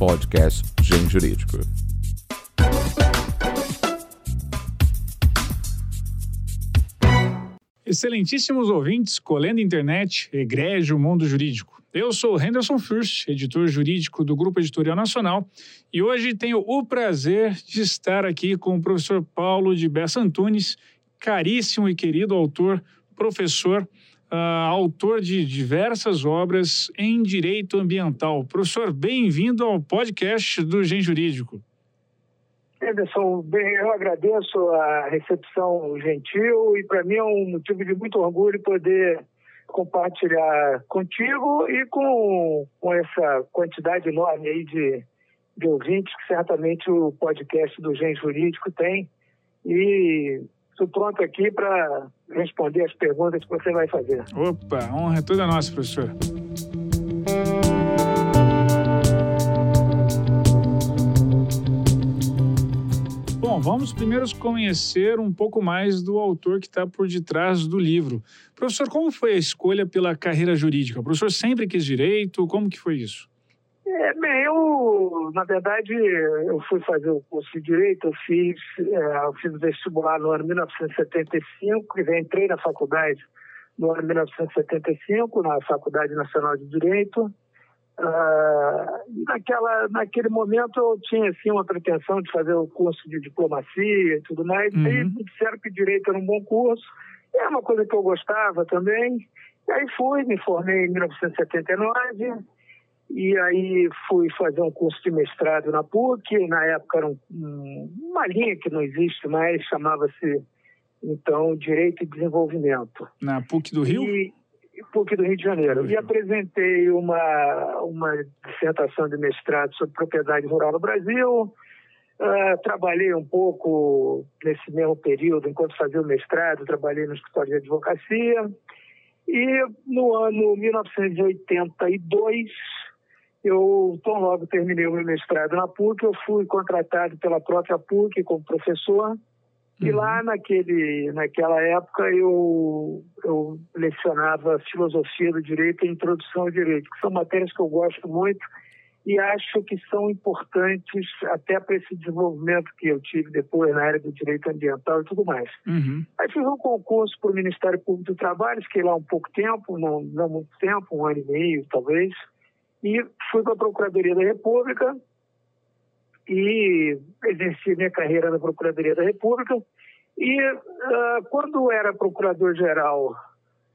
podcast Gen Jurídico. Excelentíssimos ouvintes, colendo internet, egrégio mundo jurídico. Eu sou Henderson Fürst, editor jurídico do Grupo Editorial Nacional, e hoje tenho o prazer de estar aqui com o professor Paulo de Bessa Antunes, caríssimo e querido autor, professor, uh, autor de diversas obras em direito ambiental. Professor, bem-vindo ao podcast do Gen Jurídico. Anderson, bem, eu agradeço a recepção gentil e para mim é um motivo de muito orgulho poder compartilhar contigo e com, com essa quantidade enorme aí de, de ouvintes que certamente o podcast do Gen Jurídico tem. E estou pronto aqui para responder as perguntas que você vai fazer. Opa, honra é toda nossa, professor. Bom, vamos primeiro conhecer um pouco mais do autor que está por detrás do livro. Professor, como foi a escolha pela carreira jurídica? O professor sempre quis direito? Como que foi isso? É, bem, eu, na verdade, eu fui fazer o curso de Direito, eu fiz, é, eu fiz vestibular no ano 1975 e entrei na faculdade no ano 1975, na Faculdade Nacional de Direito. Ah, naquela, naquele momento eu tinha assim, uma pretensão de fazer o curso de diplomacia e tudo mais, uhum. e me disseram que Direito era um bom curso, é uma coisa que eu gostava também. E aí fui, me formei em 1979, e aí fui fazer um curso de mestrado na PUC, na época era um, uma linha que não existe mais, chamava-se então Direito e Desenvolvimento. Na PUC do Rio? E, PUC do Rio de Janeiro. E apresentei uma, uma dissertação de mestrado sobre propriedade rural no Brasil. Uh, trabalhei um pouco nesse mesmo período, enquanto fazia o mestrado, trabalhei no escritório de advocacia. E no ano 1982, eu, tão logo terminei o meu mestrado na PUC, eu fui contratado pela própria PUC como professor. E lá uhum. naquele, naquela época eu, eu lecionava filosofia do direito e introdução ao direito, que são matérias que eu gosto muito e acho que são importantes até para esse desenvolvimento que eu tive depois na área do direito ambiental e tudo mais. Uhum. Aí fiz um concurso para o Ministério Público do Trabalho, fiquei lá um pouco tempo, não, não muito tempo, um ano e meio talvez, e fui para a Procuradoria da República e exerci minha carreira na Procuradoria da República. E uh, quando era procurador-geral,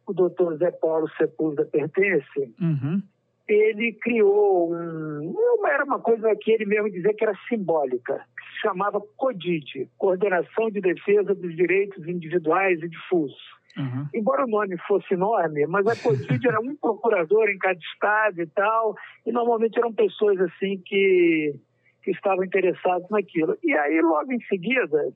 o doutor Zé Paulo Sepúlveda Pertence, uhum. ele criou um, era uma coisa que ele mesmo dizia que era simbólica, que se chamava CODID, Coordenação de Defesa dos Direitos Individuais e Difusos. Uhum. Embora o nome fosse enorme, mas a CODID era um procurador em cada estado e tal, e normalmente eram pessoas assim que, que estavam interessadas naquilo. E aí, logo em seguida,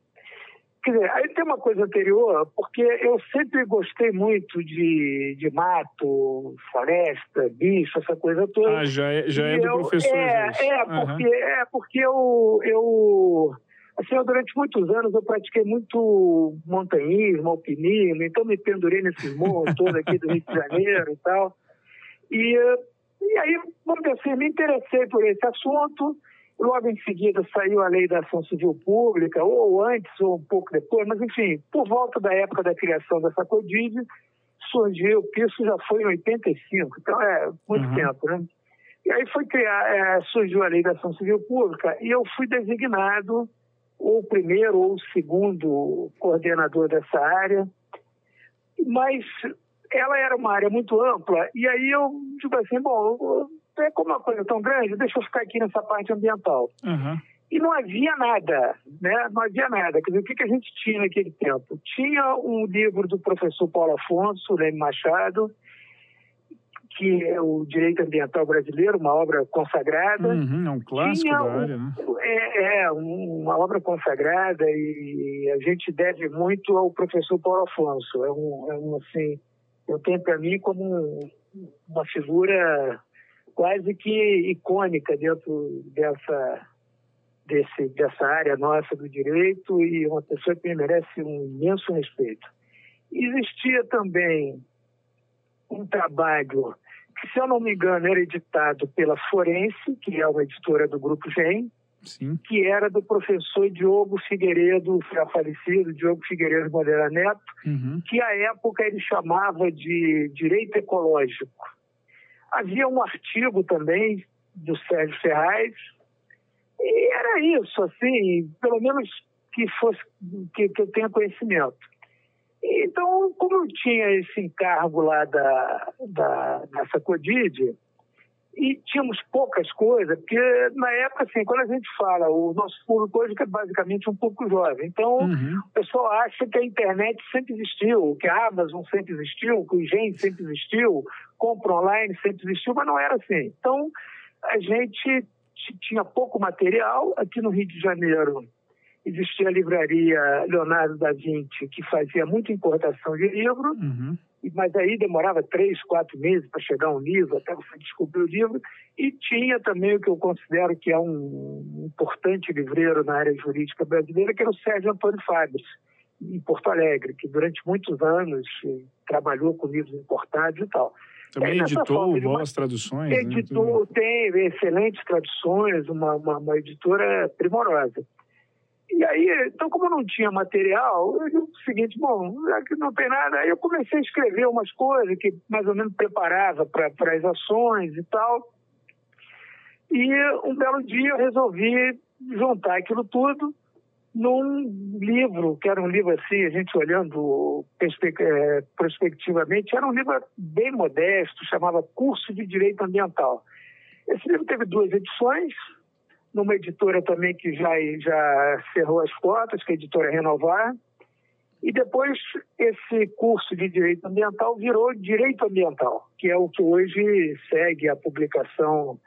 quer dizer, aí tem uma coisa anterior, porque eu sempre gostei muito de, de mato, floresta, bicho, essa coisa toda. Ah, já é, já é do eu, professor. É, é, uhum. porque, é porque eu, eu Assim, eu, durante muitos anos eu pratiquei muito montanhismo, alpinismo, então me pendurei nesses morros todos aqui do Rio de Janeiro e tal. E, e aí, vamos dizer assim, me interessei por esse assunto. Logo em seguida saiu a lei da ação civil pública, ou antes, ou um pouco depois, mas enfim, por volta da época da criação dessa CODID, surgiu, isso já foi em 85, então é muito uhum. tempo, né? E aí foi criar, é, surgiu a lei da ação civil pública e eu fui designado ou o primeiro ou o segundo coordenador dessa área, mas ela era uma área muito ampla, e aí eu digo assim, bom, é como uma coisa tão grande, deixa eu ficar aqui nessa parte ambiental. Uhum. E não havia nada, né? Não havia nada. Quer dizer, o que, que a gente tinha naquele tempo? Tinha um livro do professor Paulo Afonso, Leme Machado, que é o Direito Ambiental Brasileiro, uma obra consagrada. Uhum, é um clássico Tinha da área, né? É, é, uma obra consagrada e a gente deve muito ao professor Paulo Afonso. É um, é um assim, eu tenho para mim como um, uma figura quase que icônica dentro dessa desse, dessa área nossa do direito e uma pessoa que merece um imenso respeito. Existia também um trabalho que, se eu não me engano, era editado pela Forense, que é uma editora do Grupo GEM, Sim. que era do professor Diogo Figueiredo, já falecido, Diogo Figueiredo Moreira Neto, Uhum. que à época ele chamava de direito ecológico. Havia um artigo também do Sérgio Ferraz, e era isso, assim, pelo menos que fosse que, que eu tenha conhecimento. Então, como eu tinha esse encargo lá da, da, da Codide, e tínhamos poucas coisas, porque na época, assim, quando a gente fala, o nosso público hoje é basicamente um público jovem. Então, Uhum. o pessoal acha que a internet sempre existiu, que a Amazon sempre existiu, que o Gen sempre existiu, compra online sempre existiu, mas não era assim. Então, a gente tinha pouco material. Aqui no Rio de Janeiro existia a livraria Leonardo da Vinci, que fazia muita importação de livro, Uhum. mas aí demorava três, quatro meses para chegar um livro, até você descobrir o livro. E tinha também o que eu considero que é um importante livreiro na área jurídica brasileira, que era o Sérgio Antônio Fabres, em Porto Alegre, que durante muitos anos eh, trabalhou com livros importados e tal. Também É, editou forma boas traduções, né? Editou, tem excelentes traduções, uma, uma, uma editora primorosa. E aí, então, como não tinha material, eu digo o seguinte, bom, já que não tem nada, aí eu comecei a escrever umas coisas que mais ou menos preparava para as ações e tal. E um belo dia eu resolvi juntar aquilo tudo num livro, que era um livro assim, a gente olhando eh, prospectivamente, era um livro bem modesto, chamava Curso de Direito Ambiental. Esse livro teve duas edições, numa editora também que já, já cerrou as cotas, que é a editora Renovar, e depois esse curso de Direito Ambiental virou Direito Ambiental, que é o que hoje segue a publicação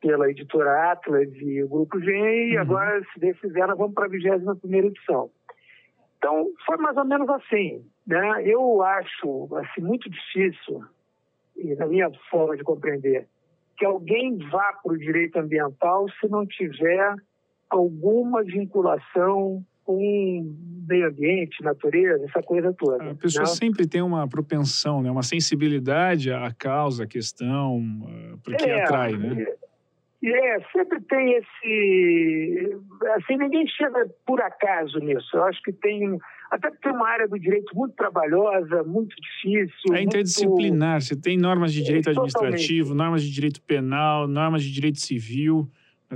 pela editora Atlas e o Grupo Gen, e Uhum. agora, se Deus quiser, vamos para a 21 edição. Então, foi mais ou menos assim. Né? Eu acho assim, muito difícil, e na minha forma de compreender, que alguém vá para o direito ambiental se não tiver alguma vinculação com meio ambiente, natureza, essa coisa toda. A pessoa né? sempre tem uma propensão, né? uma sensibilidade à causa, à questão, eh, porque É, atrai, né? É, sempre tem esse. Assim, ninguém chega por acaso nisso. Eu acho que tem. Até porque tem uma área do direito muito trabalhosa, muito difícil. É interdisciplinar. Você tem normas de direito É, administrativo, normas de direito penal, normas de direito civil.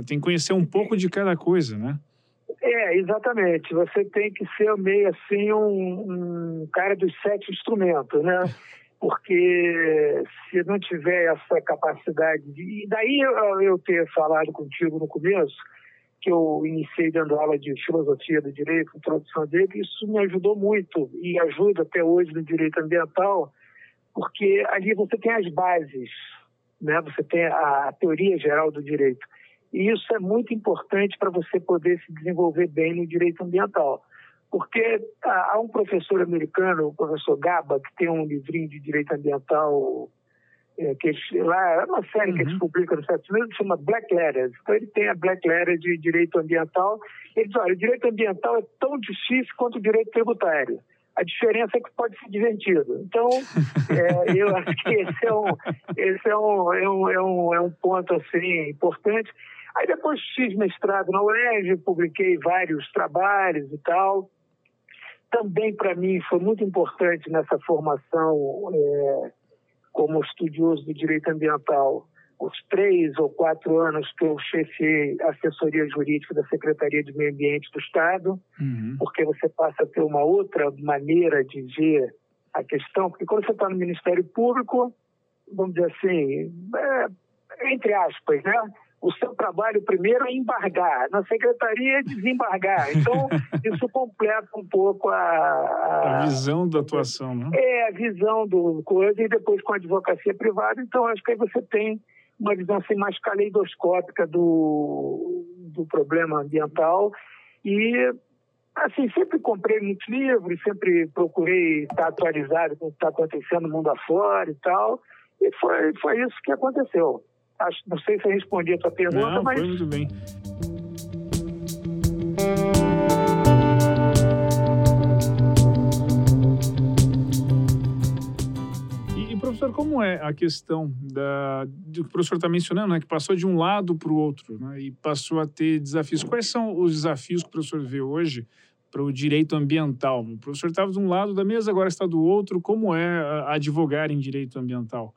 Tem que conhecer um pouco de cada coisa, né? É, exatamente. Você tem que ser meio assim um, um cara dos sete instrumentos, né? Porque se não tiver essa capacidade de. E daí eu, ter falado contigo no começo, que eu iniciei dando aula de filosofia do direito, introdução dele, isso me ajudou muito e ajuda até hoje no direito ambiental, porque ali você tem as bases, né? Você tem a teoria geral do direito. E isso é muito importante para você poder se desenvolver bem no direito ambiental. Porque há um professor americano, o professor Gaba, que tem um livrinho de direito ambiental, é, que lá é uma série que eles Uhum. publicam nos Estados Unidos, que chama Black Letters. Então ele tem a Black Letter de direito ambiental. Ele diz, olha, o direito ambiental é tão difícil quanto o direito tributário. A diferença é que pode ser divertido. Então, é, eu acho que esse é um, esse é um, é um, é um, é um ponto assim, importante. Aí depois fiz mestrado na UERJ, publiquei vários trabalhos e tal. Também para mim foi muito importante nessa formação é, como estudioso do direito ambiental os três ou quatro anos que eu chefiei a assessoria jurídica da Secretaria de Meio Ambiente do Estado, Uhum. porque você passa a ter uma outra maneira de ver a questão, porque quando você está no Ministério Público, vamos dizer assim, é, entre aspas, né? O seu trabalho primeiro é embargar, na secretaria é desembargar. Então, isso completa um pouco a, A a, visão da atuação, né? é a visão do coisa e depois com a advocacia privada. Então, acho que aí você tem uma visão assim, mais caleidoscópica do, do problema ambiental. E, assim, sempre comprei muitos livros, sempre procurei estar atualizado com o que está acontecendo no mundo afora e tal. E foi, foi isso que aconteceu. Acho, não sei se eu respondi a sua pergunta, Não, mas foi muito bem. Professor, Professor, como é a questão da, do que o professor está mencionando, né, que passou de um lado para o outro né, e passou a ter desafios? Quais são os desafios que o professor vê hoje para o direito ambiental? O professor estava de um lado da mesa, agora está do outro. Como é advogar em direito ambiental?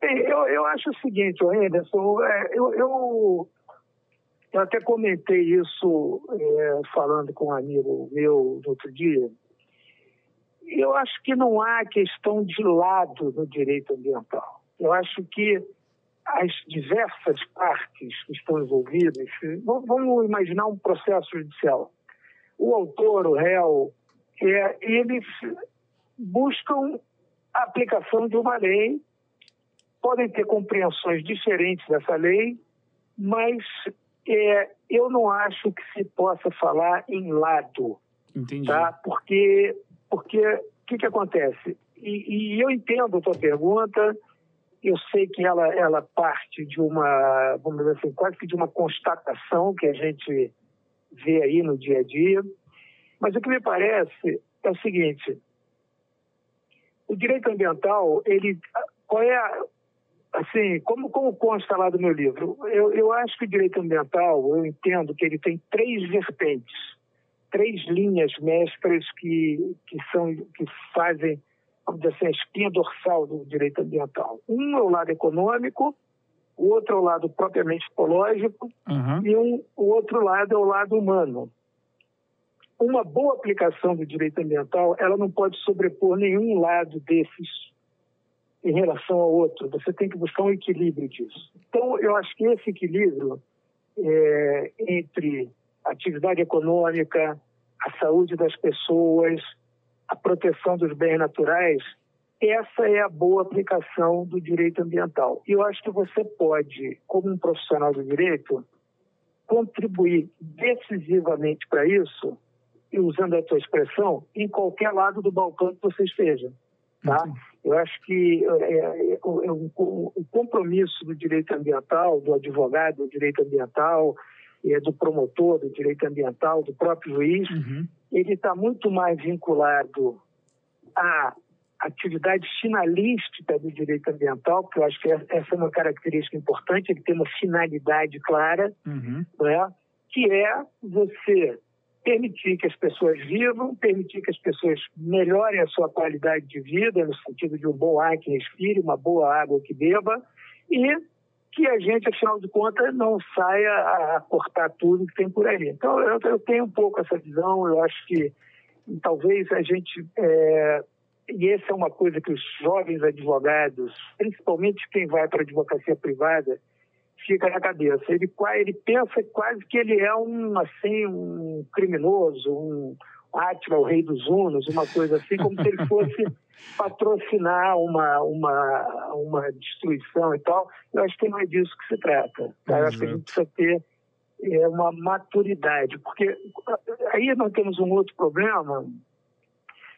Eu, eu acho o seguinte, Anderson, é, eu, eu, eu até comentei isso é, falando com um amigo meu no outro dia. Eu acho que não há questão de lado no direito ambiental. Eu acho que as diversas partes que estão envolvidas, vamos imaginar um processo judicial. O autor, o réu, é, eles buscam a aplicação de uma lei, podem ter compreensões diferentes dessa lei, mas é, eu não acho que se possa falar em lado. Entendi. Tá? Porque porque o que, que acontece? E, e, eu entendo a tua pergunta, eu sei que ela, ela parte de uma, vamos dizer assim, quase que de uma constatação que a gente vê aí no dia a dia. Mas o que me parece é o seguinte: o direito ambiental, ele, qual é a, assim, como, como consta lá do meu livro, eu, eu acho que o direito ambiental, eu entendo que ele tem três vertentes três linhas mestras que, que, são, que fazem, vamos dizer assim, a espinha dorsal do direito ambiental. Um é o lado econômico, o outro é o lado propriamente ecológico uhum. e um, o outro lado é o lado humano. Uma boa aplicação do direito ambiental, ela não pode sobrepor nenhum lado desses em relação ao outro. Você tem que buscar um equilíbrio disso. Então, eu acho que esse equilíbrio é, entre atividade econômica, a saúde das pessoas, a proteção dos bens naturais, essa é a boa aplicação do direito ambiental. E eu acho que você pode, como um profissional do direito, contribuir decisivamente para isso, e usando a tua expressão, em qualquer lado do balcão que você esteja. Tá? Uhum. Eu acho que é, é, é, o, o compromisso do direito ambiental, do advogado do direito ambiental, é, do promotor do direito ambiental, do próprio juiz, uhum. ele está muito mais vinculado à atividade finalística do direito ambiental, porque eu acho que essa é uma característica importante, ele tem uma finalidade clara, uhum. é? que é você permitir que as pessoas vivam, permitir que as pessoas melhorem a sua qualidade de vida, no sentido de um bom ar que respire, uma boa água que beba, e que a gente, afinal de contas, não saia a cortar tudo que tem por aí. Então, eu, eu tenho um pouco essa visão, eu acho que talvez a gente. É, e essa é uma coisa que os jovens advogados, principalmente quem vai para a advocacia privada, fica na cabeça. Ele, ele pensa quase que ele é um, assim, um criminoso, um, Átila, o rei dos Hunos, uma coisa assim, como se ele fosse patrocinar uma, uma, uma destruição e tal. Eu acho que não é disso que se trata. Tá? Eu acho que a gente precisa ter é, uma maturidade, porque aí nós temos um outro problema,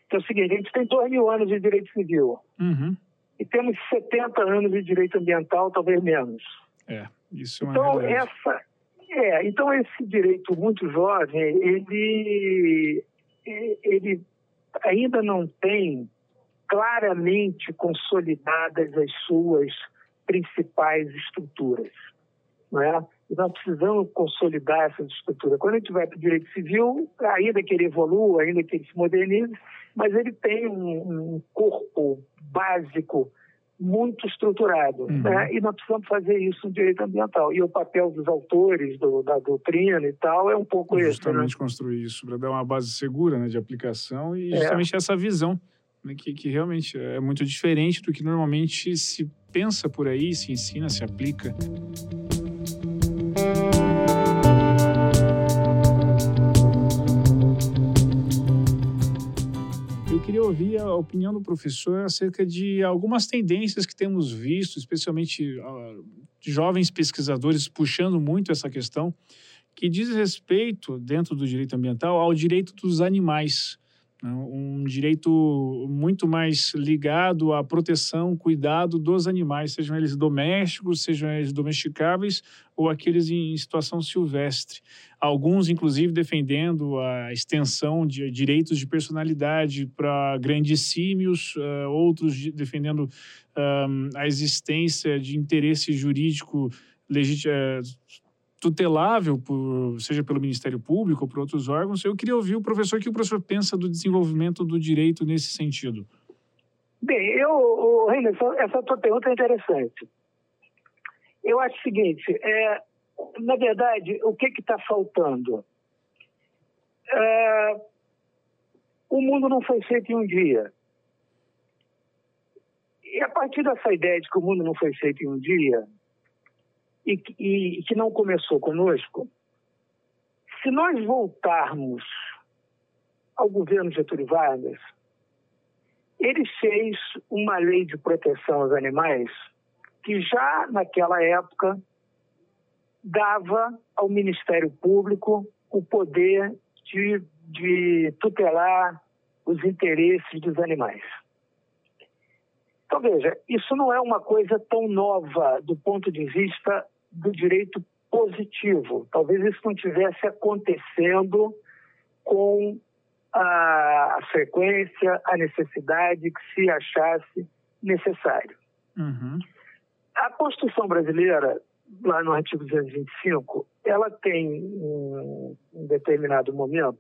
que é o seguinte, a gente tem dois mil anos de direito civil uhum. e temos 70 anos de direito ambiental, talvez menos. É, isso é uma Então, essa, é, então esse direito muito jovem, ele ele ainda não tem claramente consolidadas as suas principais estruturas. Não é? E nós precisamos consolidar essas estruturas. Quando a gente vai para o direito civil, ainda que ele evolua, ainda que ele se modernize, mas ele tem um, um corpo básico muito estruturado. Uhum. Né? E nós precisamos fazer isso no direito ambiental. E o papel dos autores, do, da doutrina e tal, é um pouco justamente esse. Justamente né? construir isso, para dar uma base segura né, de aplicação e é. justamente é. essa visão, né, que, que realmente é muito diferente do que normalmente se pensa por aí, se ensina, se aplica. Queria ouvir a opinião do professor acerca de algumas tendências que temos visto, especialmente uh, jovens pesquisadores puxando muito essa questão, que diz respeito, dentro do direito ambiental, ao direito dos animais. né? um direito muito mais ligado à proteção, cuidado dos animais, sejam eles domésticos, sejam eles domesticáveis ou aqueles em situação silvestre. Alguns, inclusive, defendendo a extensão de direitos de personalidade para grandes símios, uh, outros defendendo uh, a existência de interesse jurídico eh, tutelável, por, seja pelo Ministério Público ou por outros órgãos. Eu queria ouvir o professor o que o professor pensa do desenvolvimento do direito nesse sentido. Bem, eu, Reina, essa tua pergunta é interessante. Eu acho o seguinte, é, na verdade, o que está faltando? É, o mundo não foi feito em um dia. E a partir dessa ideia de que o mundo não foi feito em um dia, e, e, que não começou conosco, se nós voltarmos ao governo Getúlio Vargas, ele fez uma lei de proteção aos animais que já naquela época dava ao Ministério Público o poder de, de tutelar os interesses dos animais. Então, veja, isso não é uma coisa tão nova do ponto de vista do direito positivo. Talvez isso não tivesse acontecendo com a, frequência, a necessidade que se achasse necessário. Uhum. A Constituição brasileira, lá no artigo 225, ela tem um, um determinado momento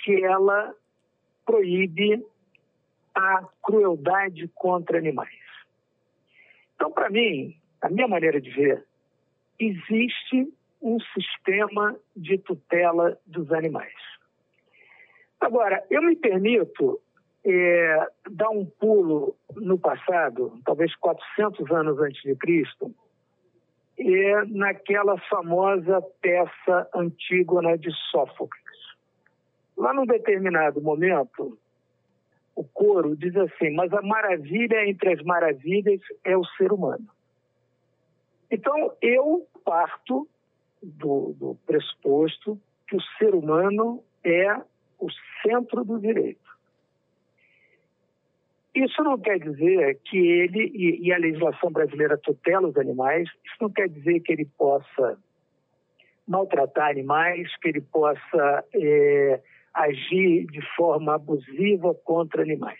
que ela proíbe a crueldade contra animais. Então, para mim, a minha maneira de ver, existe um sistema de tutela dos animais. Agora, eu me permito é, dar um pulo no passado, talvez 400 anos antes de Cristo, é, naquela famosa peça Antígona de Sófocles. Lá num determinado momento, o coro diz assim: Mas a maravilha entre as maravilhas é o ser humano. Então, eu parto do, do pressuposto que o ser humano é o centro do direito. Isso não quer dizer que ele, e, e, a legislação brasileira tutela os animais, isso não quer dizer que ele possa maltratar animais, que ele possa é, agir de forma abusiva contra animais.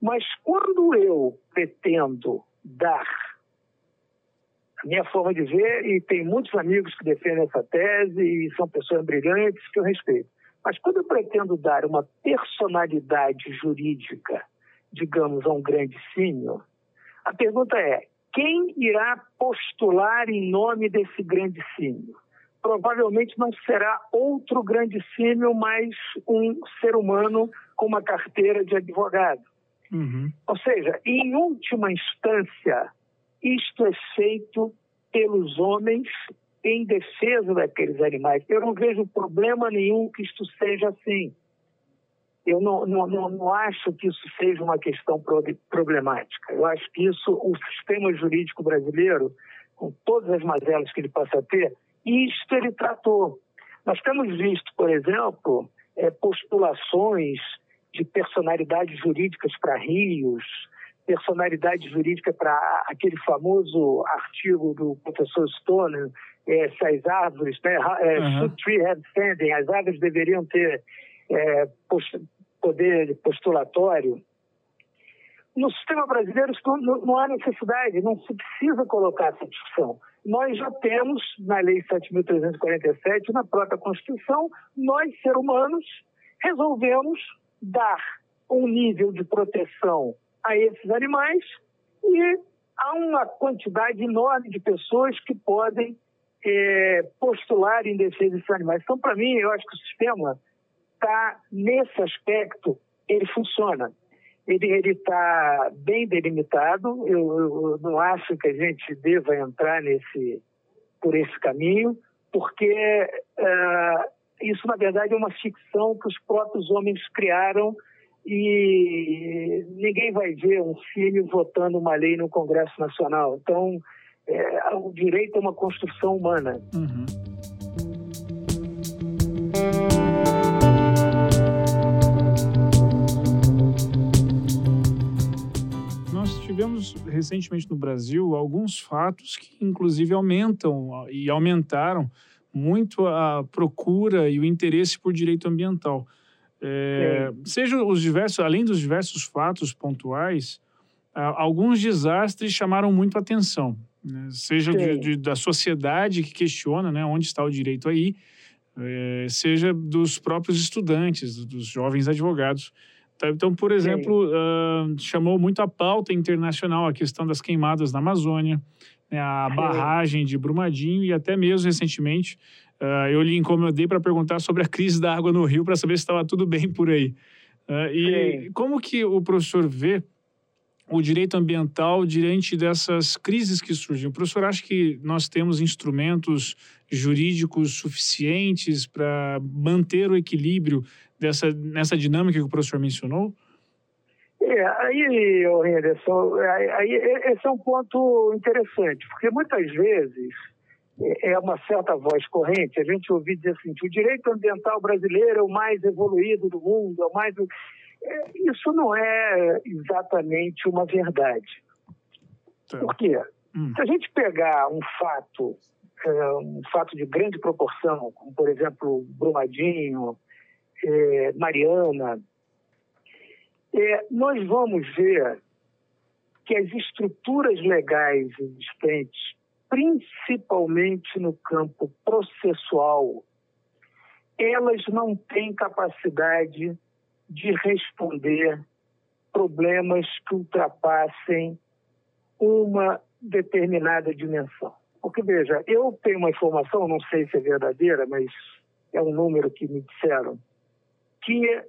Mas quando eu pretendo dar a minha forma de ver, e tem muitos amigos que defendem essa tese e são pessoas brilhantes que eu respeito. Mas quando eu pretendo dar uma personalidade jurídica, digamos, a um grande símio, a pergunta é: quem irá postular em nome desse grande símio? Provavelmente não será outro grande símio, mas um ser humano com uma carteira de advogado. Uhum. Ou seja, em última instância, isto é feito pelos homens em defesa daqueles animais. Eu não vejo problema nenhum que isto seja assim. Eu não, não, não, não acho que isso seja uma questão problemática. Eu acho que isso, o sistema jurídico brasileiro, com todas as mazelas que ele possa ter, isto ele tratou. Nós temos visto, por exemplo, é, postulações de personalidades jurídicas para rios, personalidade jurídica para aquele famoso artigo do professor Stoner, é, se as árvores, né, uhum. should tree have standing, as árvores deveriam ter é, poder postulatório. No sistema brasileiro não, não há necessidade, não se precisa colocar essa discussão. Nós já temos, na Lei 7.347, na própria Constituição, nós, seres humanos, resolvemos dar um nível de proteção a esses animais e há uma quantidade enorme de pessoas que podem é, postular em defesa desses animais. Então, para mim, eu acho que o sistema está, nesse aspecto, ele funciona. Ele está bem delimitado, eu, eu, não acho que a gente deva entrar nesse, por esse caminho, porque uh, isso, na verdade, é uma ficção que os próprios homens criaram e ninguém vai ver um filho votando uma lei no Congresso Nacional. Então, é, o direito é uma construção humana. Uhum. Tivemos recentemente no Brasil alguns fatos que, inclusive, aumentam e aumentaram muito a procura e o interesse por direito ambiental. É, seja os diversos, além dos diversos fatos pontuais, alguns desastres chamaram muito a atenção, né? seja de, de, da sociedade que questiona né, onde está o direito aí, é, seja dos próprios estudantes, dos jovens advogados. Tá? Então, por exemplo, uh, chamou muito a pauta internacional a questão das queimadas na Amazônia, né, a barragem de Brumadinho e até mesmo recentemente uh, eu lhe incomodei para perguntar sobre a crise da água no Rio para saber se estava tudo bem por aí. Uh, e Sim. como que o professor vê o direito ambiental diante dessas crises que surgem? O professor acha que nós temos instrumentos jurídicos suficientes para manter o equilíbrio dessa, nessa dinâmica que o professor mencionou? É, aí, Henderson, aí, esse é um ponto interessante, porque muitas vezes é, é uma certa voz corrente, a gente ouve dizer assim, que o direito ambiental brasileiro é o mais evoluído do mundo, é o mais é, isso não é exatamente uma verdade. Tá. Por quê? Hum. Se a gente pegar um fato, é, um fato de grande proporção, como por exemplo Brumadinho, é, Mariana, nós vamos ver que as estruturas legais existentes, principalmente no campo processual, elas não têm capacidade de responder problemas que ultrapassem uma determinada dimensão. Porque, veja, eu tenho uma informação, não sei se é verdadeira, mas é um número que me disseram, que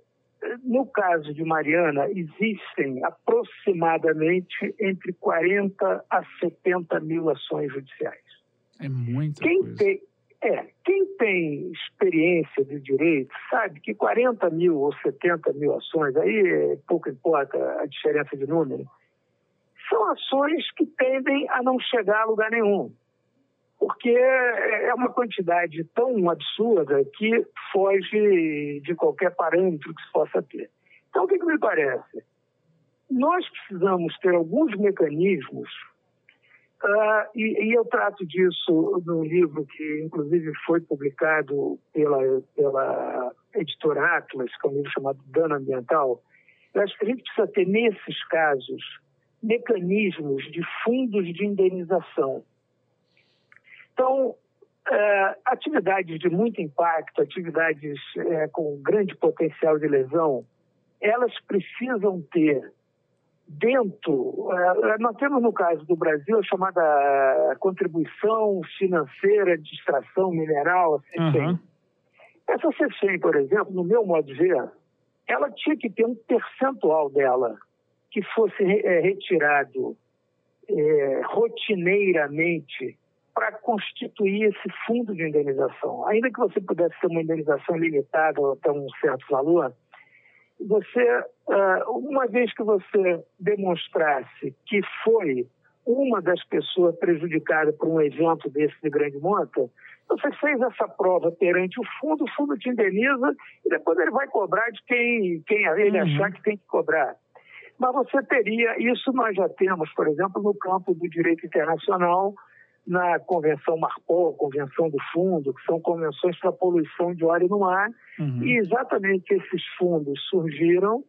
no caso de Mariana existem aproximadamente entre 40 a 70 mil ações judiciais. É muita quem coisa. Tem, é, quem tem experiência de direito sabe que 40 mil ou 70 mil ações, aí pouco importa a diferença de número, são ações que tendem a não chegar a lugar nenhum. Porque é uma quantidade tão absurda que foge de qualquer parâmetro que se possa ter. Então, o que, que me parece? Nós precisamos ter alguns mecanismos Uh, e, e, eu trato disso no livro que, inclusive, foi publicado pela, pela editora Atlas, que é um livro chamado Dano Ambiental. Eu acho que a gente precisa ter, nesses casos, mecanismos de fundos de indenização. Então, uh, atividades de muito impacto, atividades uh, com grande potencial de lesão, elas precisam ter dentro, eh, nós temos no caso do Brasil a chamada contribuição financeira de extração mineral, a CEFEM. Uhum. Essa CEFEM, por exemplo, no meu modo de ver, ela tinha que ter um percentual dela que fosse retirado é, rotineiramente para constituir esse fundo de indenização. Ainda que você pudesse ter uma indenização limitada até um certo valor, você, ah, uma vez que você demonstrasse que foi uma das pessoas prejudicadas por um evento desse de grande monta, você fez essa prova perante o fundo, o fundo te indeniza e depois ele vai cobrar de quem, quem ele uhum. achar que tem que cobrar. Mas você teria, isso nós já temos, por exemplo, no campo do direito internacional, na Convenção Marpol, Convenção do Fundo, que são convenções para poluição de óleo no mar, uhum. e exatamente esses fundos surgiram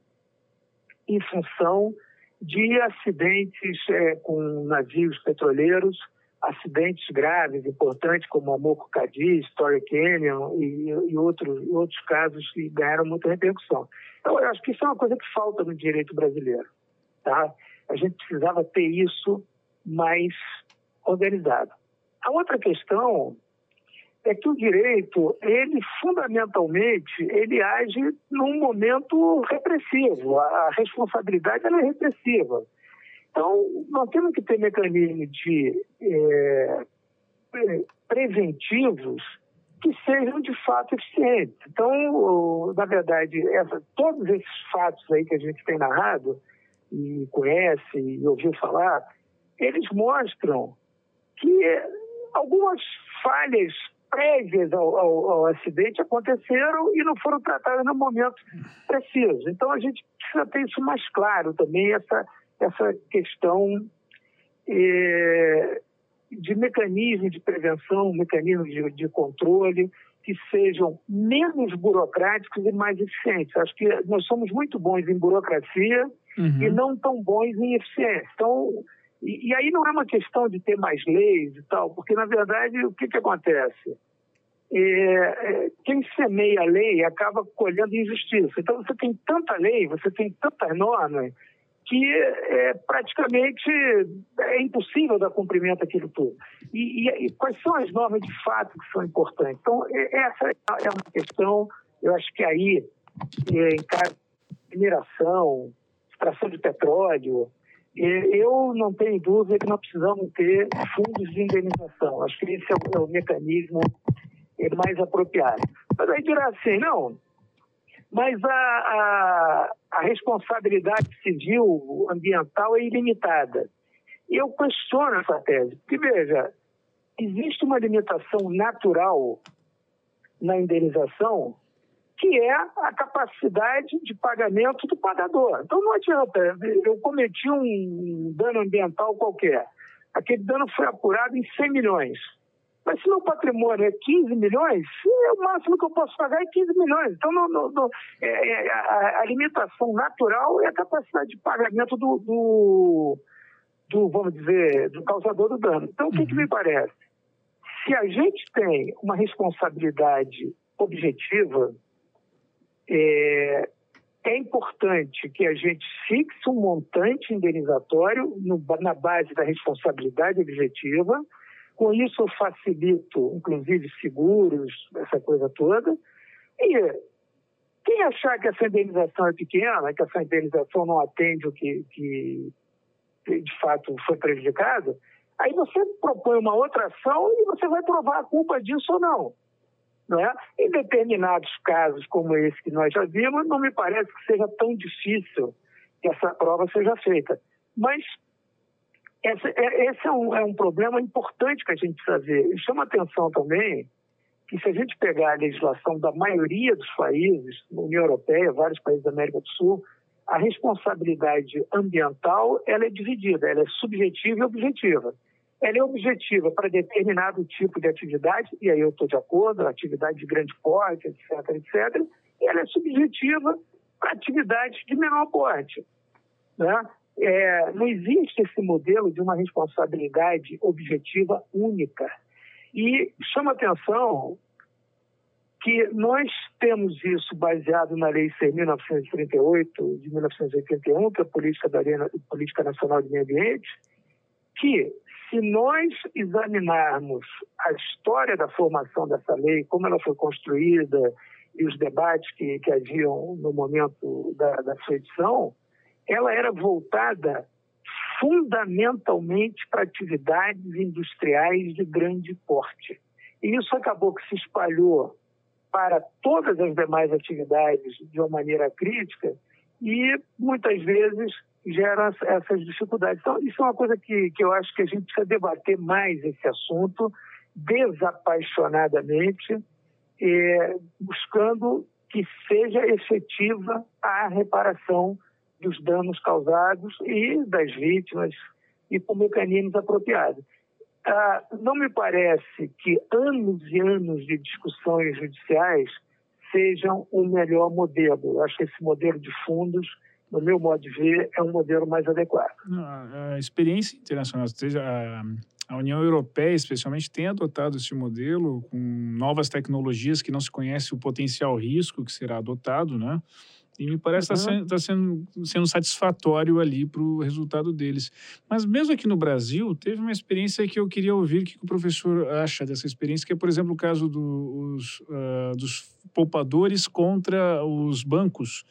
em função de acidentes é, com navios petroleiros, acidentes graves, importantes, como a Moco Cadiz, Story Canyon e, e, outros, outros casos que ganharam muita repercussão. Então, eu acho que isso é uma coisa que falta no direito brasileiro. Tá? A gente precisava ter isso mais organizado. A outra questão é que o direito, ele fundamentalmente, ele age num momento repressivo. A responsabilidade é repressiva. Então, nós temos que ter mecanismos de é, preventivos que sejam de fato eficientes. Então, na verdade, essa, todos esses fatos aí que a gente tem narrado e conhece e ouviu falar, eles mostram que algumas falhas prévias ao, ao, ao, acidente aconteceram e não foram tratadas no momento preciso. Então a gente precisa ter isso mais claro também, essa, essa questão é, de mecanismos de prevenção, mecanismos de, de controle que sejam menos burocráticos e mais eficientes. Acho que nós somos muito bons em burocracia uhum. e não tão bons em eficiência. Então, e, e, aí não é uma questão de ter mais leis e tal, porque, na verdade, o que, que acontece? É, é, quem semeia a lei acaba colhendo injustiça. Então, você tem tanta lei, você tem tantas normas, que é, praticamente é impossível dar cumprimento àquilo tudo. E, e, e, quais são as normas de fato que são importantes? Então, essa é uma questão, eu acho que aí, é, em caso de mineração, extração de petróleo, eu não tenho dúvida que nós precisamos ter fundos de indenização. Acho que esse é o, é mecanismo mais apropriado. Mas aí dirá assim, não, mas a, a, a responsabilidade civil ambiental é ilimitada. E eu questiono essa tese, porque, veja, existe uma limitação natural na indenização que é a capacidade de pagamento do pagador. Então não adianta, eu cometi um dano ambiental qualquer, aquele dano foi apurado em 100 milhões. Mas se meu patrimônio é 15 milhões, o máximo que eu posso pagar é 15 milhões. Então, é, é, a, a, limitação natural é a capacidade de pagamento do, do, do vamos dizer, do causador do dano. Então, o que, que me uhum. parece? Se a gente tem uma responsabilidade objetiva, é, é importante que a gente fixe um montante indenizatório no, na base da responsabilidade objetiva, com isso, eu facilito, inclusive, seguros, essa coisa toda. E quem achar que essa indenização é pequena, que essa indenização não atende o que, que de fato foi prejudicado, aí você propõe uma outra ação e você vai provar a culpa disso ou não. Não é? Em determinados casos, como esse que nós já vimos, não me parece que seja tão difícil que essa prova seja feita. Mas esse, é, esse é, um, é um problema importante que a gente precisa ver. E chama atenção também que se a gente pegar a legislação da maioria dos países, União Europeia, vários países da América do Sul, a responsabilidade ambiental ela é dividida, ela é subjetiva e objetiva. Ela é objetiva para determinado tipo de atividade, e aí eu estou de acordo, atividade de grande porte, etc., etc., e ela é subjetiva para atividades de menor porte. Né? É, não existe esse modelo de uma responsabilidade objetiva única. E chama atenção que nós temos isso baseado na Lei 6.938 de 1981, que é a Política, da Arena, Política Nacional de Meio Ambiente, que se nós examinarmos a história da formação dessa lei, como ela foi construída e os debates que, que haviam no momento da, da sua edição, ela era voltada fundamentalmente para atividades industriais de grande porte. E isso acabou que se espalhou para todas as demais atividades de uma maneira crítica e muitas vezes gera essas dificuldades. Então, isso é uma coisa que, que eu acho que a gente precisa debater mais esse assunto desapaixonadamente, buscando que seja efetiva a reparação dos danos causados e das vítimas e com mecanismos apropriados. Ah, não me parece que anos e anos de discussões judiciais sejam o melhor modelo. Eu acho que esse modelo de fundos, no meu modo de ver, é um modelo mais adequado. A experiência internacional, seja a União Europeia, especialmente, tem adotado esse modelo com novas tecnologias que não se conhece o potencial risco que será adotado, né? E me parece estar uhum. tá sendo, tá sendo, sendo satisfatório ali para o resultado deles. Mas mesmo aqui no Brasil, teve uma experiência que eu queria ouvir o que o professor acha dessa experiência, que é, por exemplo, o caso dos, uh, dos poupadores contra os bancos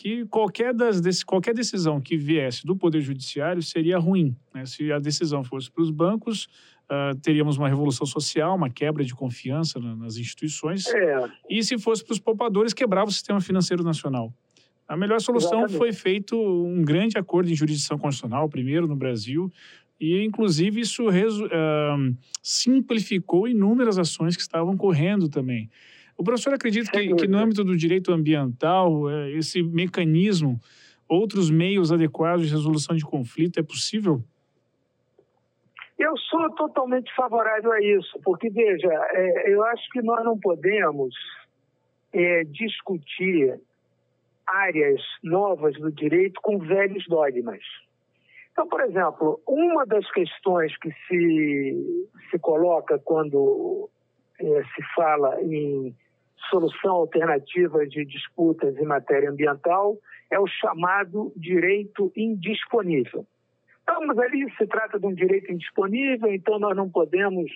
que qualquer, das, qualquer decisão que viesse do Poder Judiciário seria ruim. Né? Se a decisão fosse para os bancos, uh, teríamos uma revolução social, uma quebra de confiança nas instituições. É. E se fosse para os poupadores, quebrava o sistema financeiro nacional. A melhor solução Exatamente. foi feito um grande acordo em jurisdição constitucional, primeiro no Brasil, e inclusive isso uh, simplificou inúmeras ações que estavam correndo também. O professor acredita que, que, no âmbito do direito ambiental, eh, esse mecanismo outros meios adequados de resolução de conflito? É possível? Eu sou totalmente favorável a isso, porque, veja, é, eu acho que nós não podemos é, discutir áreas novas do direito com velhos dogmas. Então, por exemplo, uma das questões que se, se coloca quando é, se fala em solução alternativa de disputas em matéria ambiental é o chamado direito indisponível. Então, mas ali se trata de um direito indisponível, então nós não podemos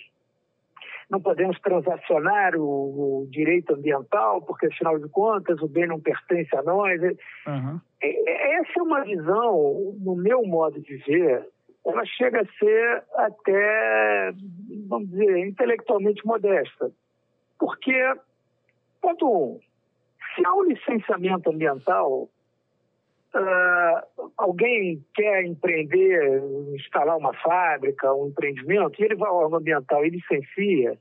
não podemos transacionar o, o direito ambiental, porque afinal de contas o bem não pertence a nós. Uhum. Essa é uma visão, no meu modo de ver, ela chega a ser até, vamos dizer, intelectualmente modesta. Porque, ponto um, se há um licenciamento ambiental, uh, alguém quer empreender, instalar uma fábrica, um empreendimento, e ele vai ao órgão ambiental e licencia,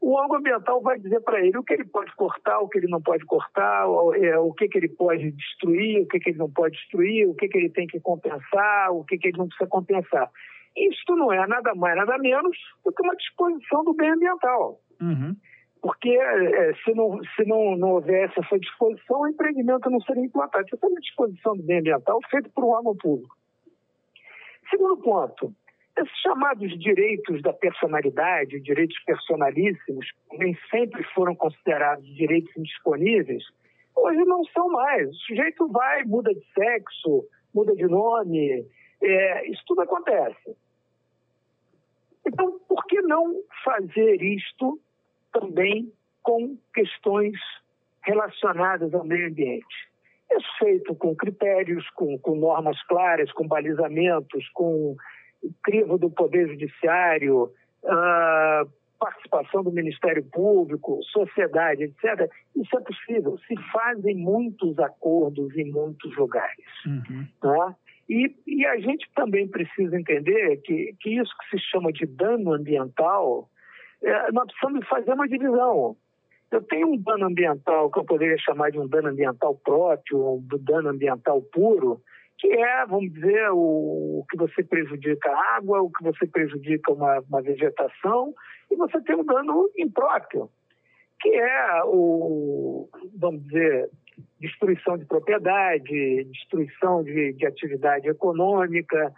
o órgão ambiental vai dizer para ele o que ele pode cortar, o que ele não pode cortar, o, é, o que, que ele pode destruir, o que, que ele não pode destruir, o que, que ele tem que compensar, o que, que ele não precisa compensar. Isto não é nada mais, nada menos do que uma disposição do bem ambiental. Uhum porque é, se, não, se não, não houvesse essa disposição, o empreendimento não seria implantado. Isso é uma disposição do bem ambiental feita por um órgão público. Segundo ponto, esses chamados direitos da personalidade, direitos personalíssimos, nem sempre foram considerados direitos indisponíveis, hoje não são mais. O sujeito vai, muda de sexo, muda de nome, é, isso tudo acontece. Então, por que não fazer isto também com questões relacionadas ao meio ambiente. É feito com critérios, com, com normas claras, com balizamentos, com crivo do Poder Judiciário, uh, participação do Ministério Público, sociedade, etc. Isso é possível. Se fazem muitos acordos em muitos lugares. Uhum. Tá? E, e, a gente também precisa entender que, que isso que se chama de dano ambiental é, nós precisamos fazer uma divisão. Eu tenho um dano ambiental que eu poderia chamar de um dano ambiental próprio, um dano ambiental puro, que é, vamos dizer, o, que você prejudica a água, o que você prejudica uma, uma vegetação, e você tem um dano impróprio, que é o, vamos dizer, destruição de propriedade, destruição de, de atividade econômica,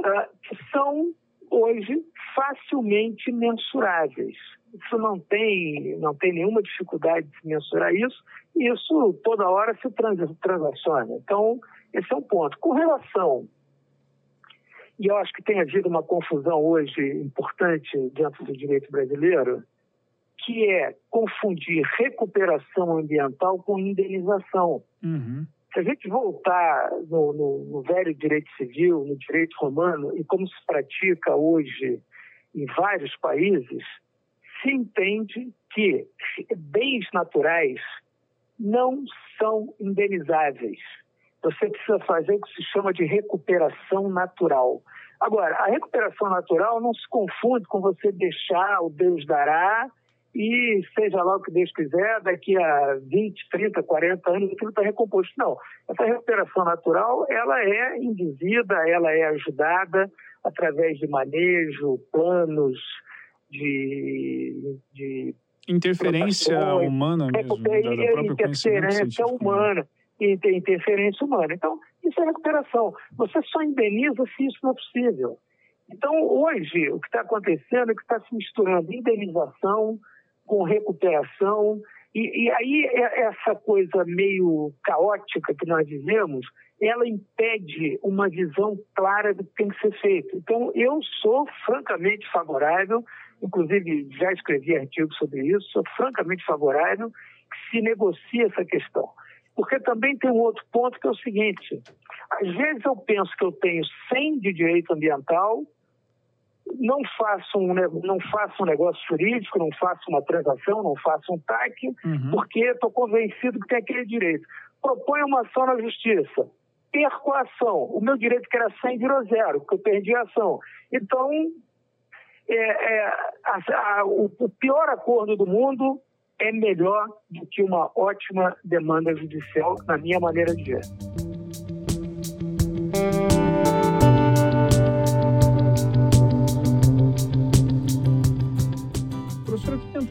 uh, que são hoje facilmente mensuráveis. Isso não tem, não tem nenhuma dificuldade de mensurar isso, e isso toda hora se transaciona. Então, esse é um ponto. Com relação, e eu acho que tem havido uma confusão hoje importante dentro do direito brasileiro, que é confundir recuperação ambiental com indenização. Uhum. Se a gente voltar no, no, no, velho direito civil, no direito romano, e como se pratica hoje em vários países, se entende que bens naturais não são indenizáveis. Você precisa fazer o que se chama de recuperação natural. Agora, a recuperação natural não se confunde com você deixar o Deus dará e seja lá o que Deus quiser, daqui a 20, 30, 40 anos aquilo está recomposto. Não, essa recuperação natural ela é induzida, ela é ajudada através de manejo, planos, de, de interferência humana mesmo, da, da interferência né? humana, interferência humana. Então, isso é recuperação. Você só indeniza se isso não é possível. Então, hoje, o que está acontecendo é que está se misturando indenização, com recuperação. E, e, aí, é, essa coisa meio caótica que nós vivemos, ela impede uma visão clara do que tem que ser feito. Então, eu sou francamente favorável, inclusive já escrevi artigos sobre isso, sou francamente favorável que se negocie essa questão. Porque também tem um outro ponto que é o seguinte: às vezes eu penso que eu tenho 100 de direito ambiental não faço um, não faço um negócio jurídico, não faço uma transação, não faço um TAC, uhum. porque estou convencido que tem aquele direito. Proponho uma ação na justiça, perco a ação. O meu direito que era 100 virou zero, porque eu perdi a ação. Então, é, é, a, a, o, o pior acordo do mundo é melhor do que uma ótima demanda judicial, na minha maneira de ver.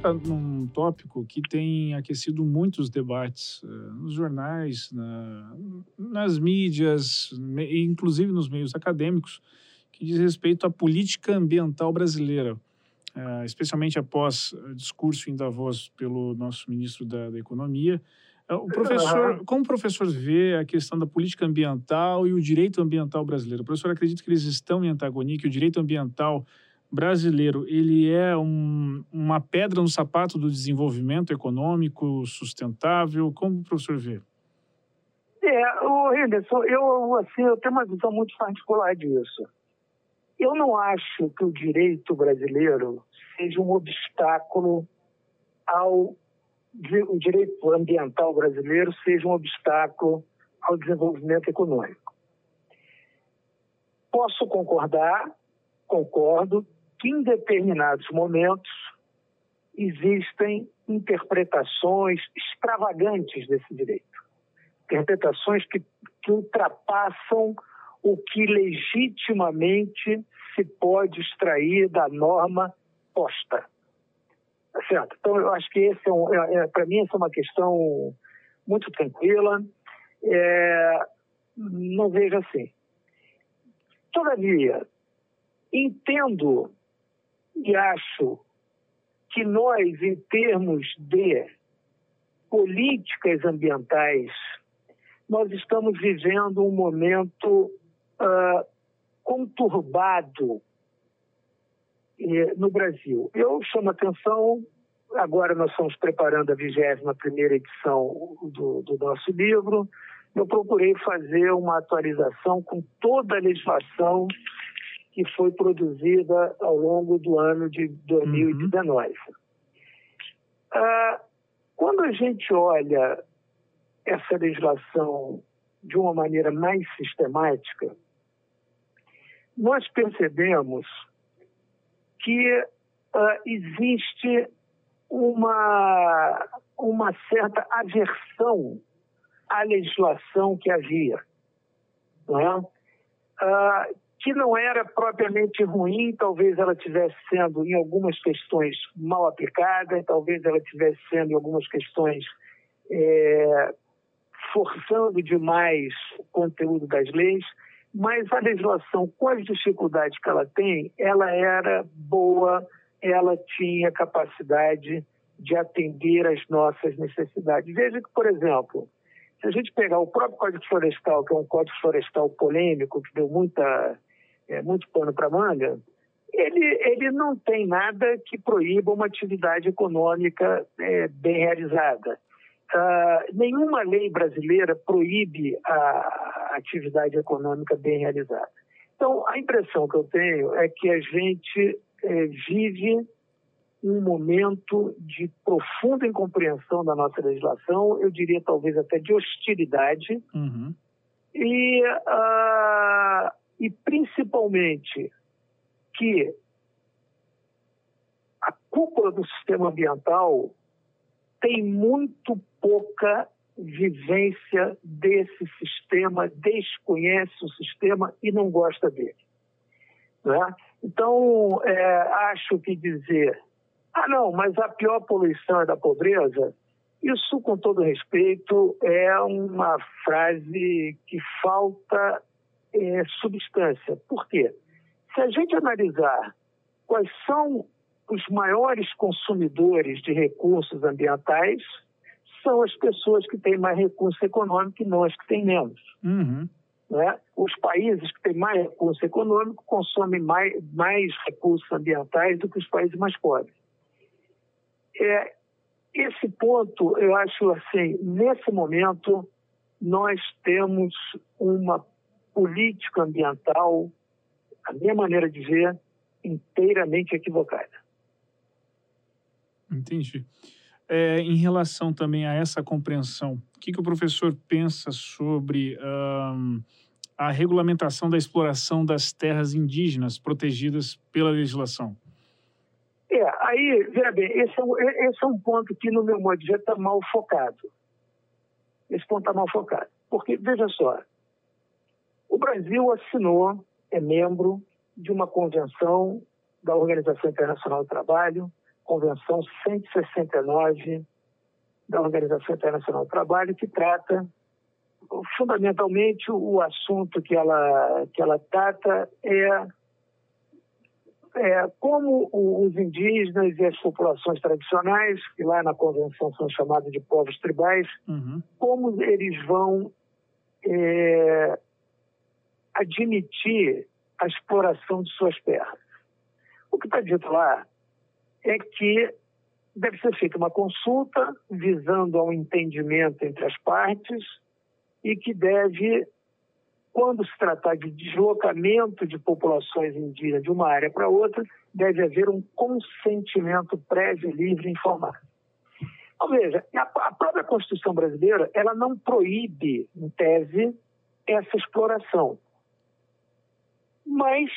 Queria entrar num tópico que tem aquecido muitos debates uh, nos jornais, na, nas mídias, inclusive nos meios acadêmicos, que diz respeito à política ambiental brasileira, uh, especialmente após o discurso em Davos pelo nosso ministro da, da Economia. O professor, como o professor vê a questão da política ambiental e o direito ambiental brasileiro? O professor acredita que eles estão em antagonia, que o direito ambiental brasileiro ele é um, uma pedra no sapato do desenvolvimento econômico sustentável? Como o professor vê? É, o Henderson, eu, assim, eu tenho uma visão muito particular disso. Eu não acho que o direito brasileiro seja um obstáculo ao o direito ambiental brasileiro seja um obstáculo ao desenvolvimento econômico. Posso concordar, concordo, que em determinados momentos existem interpretações extravagantes desse direito. Interpretações que, que ultrapassam o que legitimamente se pode extrair da norma posta. Tá certo? Então, eu acho que esse é, um, é, é para mim, essa é uma questão muito tranquila. É, não vejo assim. Todavia, entendo e acho que nós, em termos de políticas ambientais, nós estamos vivendo um momento uh, conturbado eh, no Brasil. Eu chamo a atenção, agora nós estamos preparando a 21ª edição do, do nosso livro, eu procurei fazer uma atualização com toda a legislação que foi produzida ao longo do ano de 2019. Uhum. Ah, quando a gente olha essa legislação de uma maneira mais sistemática, nós percebemos que ah, existe uma, uma certa aversão à legislação que havia. Não é? Ah, que não era propriamente ruim, talvez ela tivesse sendo em algumas questões mal aplicada, talvez ela tivesse sendo em algumas questões é, forçando demais o conteúdo das leis, mas a legislação, com as dificuldades que ela tem, ela era boa, ela tinha capacidade de atender às nossas necessidades. Veja que, por exemplo, se a gente pegar o próprio Código Florestal, que é um código florestal polêmico, que deu muita é, muito pano para manga, ele, ele não tem nada que proíba uma atividade econômica é, bem realizada. Uh, nenhuma lei brasileira proíbe a atividade econômica bem realizada. Então, a impressão que eu tenho é que a gente é, vive um momento de profunda incompreensão da nossa legislação, eu diria talvez até de hostilidade, uhum. e uh, e principalmente que a cúpula do sistema ambiental tem muito pouca vivência desse sistema, desconhece o sistema e não gosta dele. Né? Então, é, acho que dizer, ah, não, mas a pior poluição é da pobreza, isso, com todo respeito, é uma frase que falta é, substância. Por quê? Se a gente analisar quais são os maiores consumidores de recursos ambientais, são as pessoas que têm mais recurso econômico e não as que têm menos. Uhum. Né? Os países que têm mais recurso econômico consomem mais, mais recursos ambientais do que os países mais pobres. É, esse ponto, eu acho assim, nesse momento, nós temos uma política ambiental, a minha maneira de ver, inteiramente equivocada. Entendi. É, em relação também a essa compreensão, o que, que o professor pensa sobre um, a regulamentação da exploração das terras indígenas protegidas pela legislação? É, aí, veja bem, esse é, um, esse é um ponto que, no meu modo de ver, está mal focado. Esse ponto está mal focado. Porque, veja só, o Brasil assinou, é membro de uma convenção da Organização Internacional do Trabalho, Convenção 169 da Organização Internacional do Trabalho, que trata fundamentalmente o assunto que ela, que ela trata é, é como os indígenas e as populações tradicionais, que lá na convenção são chamados de povos tribais, uhum. como eles vão é, admitir a exploração de suas terras. O que está dito lá é que deve ser feita uma consulta visando ao entendimento entre as partes e que deve, quando se tratar de deslocamento de populações indígenas de uma área para outra, deve haver um consentimento prévio, livre e informado. Então, veja, a própria Constituição brasileira ela não proíbe, em tese, essa exploração. Mas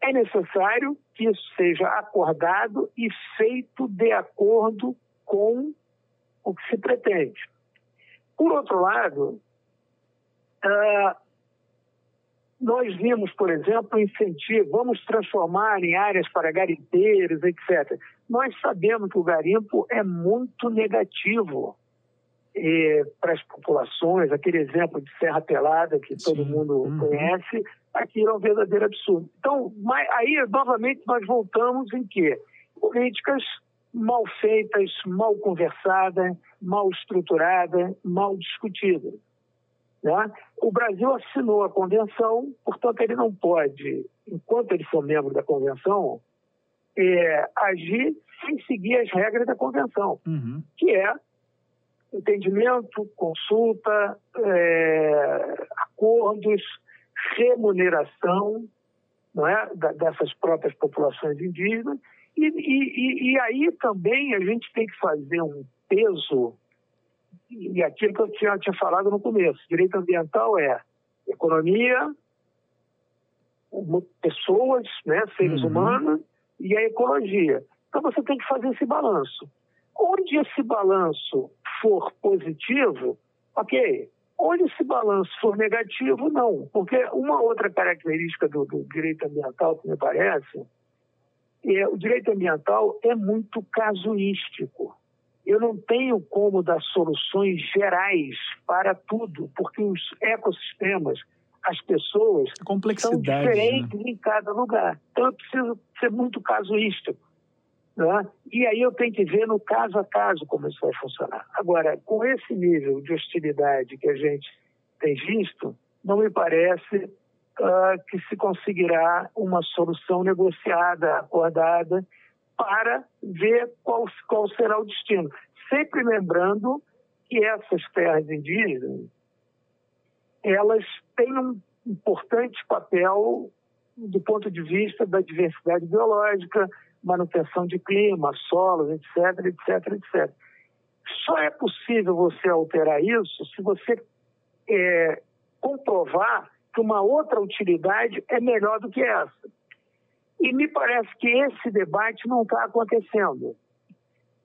é necessário que isso seja acordado e feito de acordo com o que se pretende. Por outro lado, uh, nós vimos, por exemplo, incentivo, vamos transformar em áreas para garimpeiros, etc. Nós sabemos que o garimpo é muito negativo eh, para as populações, aquele exemplo de Serra Pelada que Sim. todo mundo uhum. conhece, aquilo é um verdadeiro absurdo. Então, aí, novamente, nós voltamos em quê? Políticas mal feitas, mal conversadas, mal estruturadas, mal discutidas. Né? O Brasil assinou a convenção, portanto, ele não pode, enquanto ele for membro da convenção, é, agir sem seguir as regras da convenção, uhum. que é entendimento, consulta, é, acordos, remuneração não é, dessas próprias populações indígenas. E, e, e aí também a gente tem que fazer um peso, e aquilo que eu tinha, tinha falado no começo: direito ambiental é economia, pessoas, né, seres uhum. humanos, e a ecologia. Então você tem que fazer esse balanço. Onde esse balanço for positivo, ok, Onde esse balanço for negativo, não. Porque uma outra característica do, do direito ambiental, que me parece, é o direito ambiental é muito casuístico. Eu não tenho como dar soluções gerais para tudo, porque os ecossistemas, as pessoas, são diferentes né? em cada lugar. Então eu preciso ser muito casuístico. Né? E aí eu tenho que ver no caso a caso como isso vai funcionar. Agora, com esse nível de hostilidade que a gente tem visto, não me parece uh, que se conseguirá uma solução negociada, acordada, para ver qual, qual será o destino. Sempre lembrando que essas terras indígenas, elas têm um importante papel do ponto de vista da diversidade biológica, manutenção de clima, solos, etc, etc, etc. Só é possível você alterar isso se você é, comprovar que uma outra utilidade é melhor do que essa. E me parece que esse debate não está acontecendo.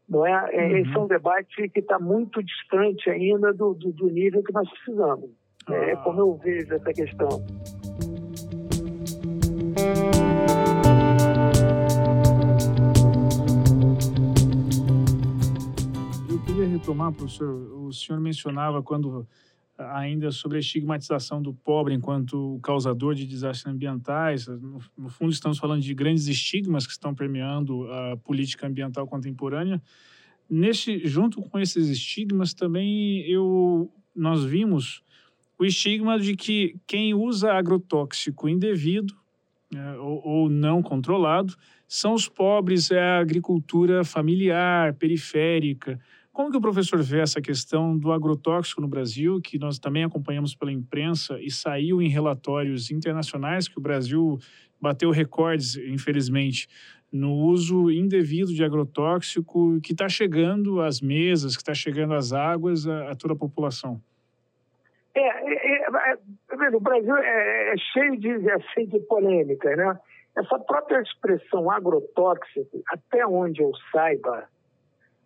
Não é? é? Uhum. Esse é um debate que está muito distante ainda do, do, do, nível que nós precisamos. Ah. É como eu vejo essa questão. Retomar, professor, o senhor mencionava quando ainda sobre a estigmatização do pobre enquanto causador de desastres ambientais. No, no, fundo, estamos falando de grandes estigmas que estão permeando a política ambiental contemporânea. Nesse, junto com esses estigmas, também eu, nós vimos o estigma de que quem usa agrotóxico indevido é, ou, ou não controlado são os pobres, é a agricultura familiar, periférica, como que o professor vê essa questão do agrotóxico no Brasil, que nós também acompanhamos pela imprensa e saiu em relatórios internacionais que o Brasil bateu recordes, infelizmente, no uso indevido de agrotóxico que está chegando às mesas, que está chegando às águas, a, a, toda a população? É, é, é, é o Brasil é, é, cheio de, é cheio de polêmica, né? Essa própria expressão agrotóxico, até onde eu saiba,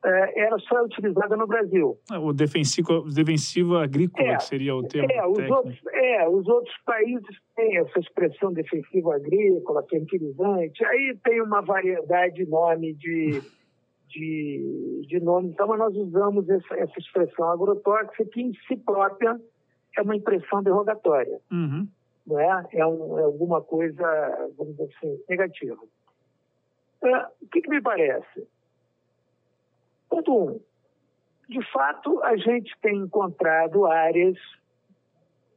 é, era só utilizada no Brasil. Ah, o defensivo, defensivo agrícola, é, que seria o termo é, os outros, é, os outros países têm essa expressão defensivo agrícola, fertilizante, aí tem uma variedade enorme de, de, de nomes, então nós usamos essa, essa expressão agrotóxica que em si própria é uma impressão derrogatória. Uhum. Não é? É, um, é, alguma coisa, vamos dizer assim, negativa. É, o que, que me parece? Ponto um, de fato, a gente tem encontrado áreas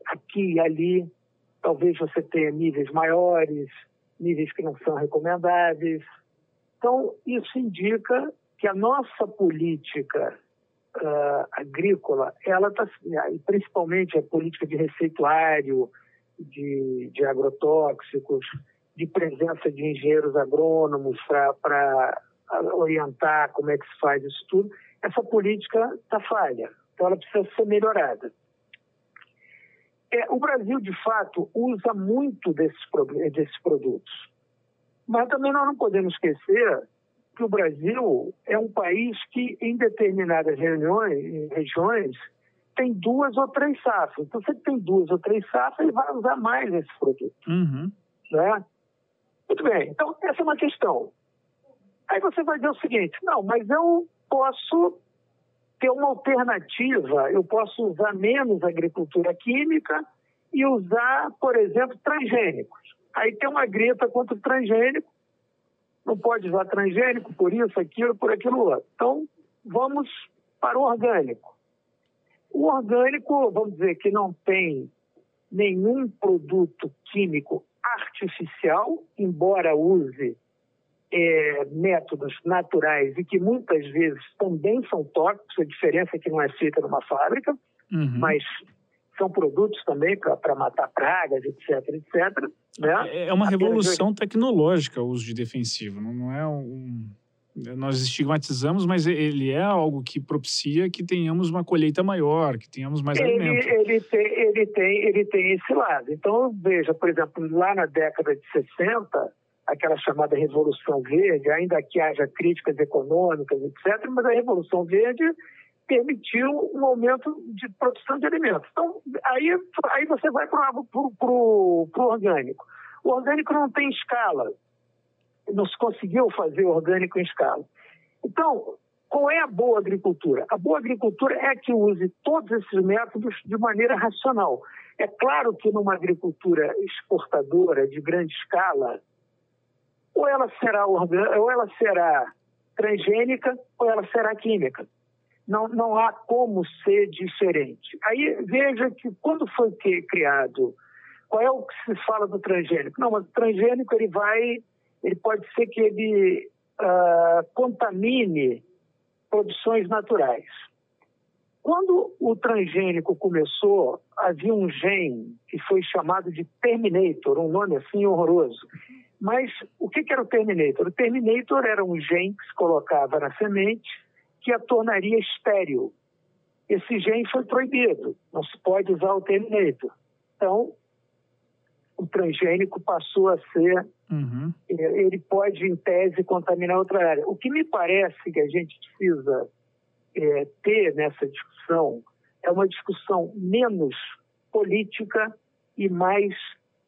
aqui e ali, talvez você tenha níveis maiores, níveis que não são recomendáveis. Então, isso indica que a nossa política uh, agrícola, ela está, e principalmente a política de receituário, de, de agrotóxicos, de presença de engenheiros agrônomos para orientar como é que se faz isso tudo, essa política está falha. Então, ela precisa ser melhorada. É, o Brasil, de fato, usa muito desses, desses produtos. Mas também nós não podemos esquecer que o Brasil é um país que, em determinadas reuniões, regiões, tem duas ou três safras. Então, você tem duas ou três safras, ele vai usar mais esse produto. Uhum. Né? Muito bem. Então, essa é uma questão. Aí você vai dizer o seguinte: não, mas eu posso ter uma alternativa, eu posso usar menos agricultura química e usar, por exemplo, transgênicos. Aí tem uma grita contra o transgênico, não pode usar transgênico por isso, aquilo, por aquilo outro. Então, vamos para o orgânico. O orgânico, vamos dizer que não tem nenhum produto químico artificial, embora use é, métodos naturais e que muitas vezes também são tóxicos, a diferença é que não é feita numa fábrica, uhum. mas são produtos também para matar pragas, etc, etc. Né? É, é uma revolução tecnológica o uso de defensivo, não é um... Nós estigmatizamos, mas ele é algo que propicia que tenhamos uma colheita maior, que tenhamos mais ele, alimento. Ele tem, ele, tem, ele tem esse lado. Então, veja, por exemplo, lá na década de 60, aquela chamada Revolução Verde, ainda que haja críticas econômicas, etc., mas a Revolução Verde permitiu um aumento de produção de alimentos. Então, aí, aí você vai para o orgânico. O orgânico não tem escala, não se conseguiu fazer orgânico em escala. Então, qual é a boa agricultura? A boa agricultura é que use todos esses métodos de maneira racional. É claro que numa agricultura exportadora de grande escala, ou ela será orgânica, ou ela será transgênica, ou ela será química. Não, não há como ser diferente. Aí veja que quando foi criado, qual é o que se fala do transgênico? Não, mas o transgênico ele vai, ele pode ser que ele uh, contamine produções naturais. Quando o transgênico começou, havia um gene que foi chamado de Terminator, um nome assim horroroso, mas o que, era o Terminator? O Terminator era um gene que se colocava na semente que a tornaria estéril. Esse gene foi proibido, não se pode usar o Terminator. Então, o transgênico passou a ser. Uhum. Ele pode, em tese, contaminar outra área. O que me parece que a gente precisa é, ter nessa discussão é uma discussão menos política e mais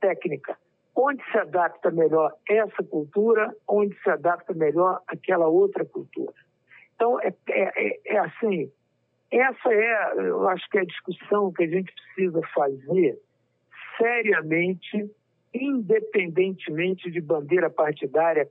técnica onde se adapta melhor essa cultura, onde se adapta melhor aquela outra cultura. Então, é, é, é, é assim, essa é, eu acho que é a discussão que a gente precisa fazer seriamente, independentemente de bandeira partidária,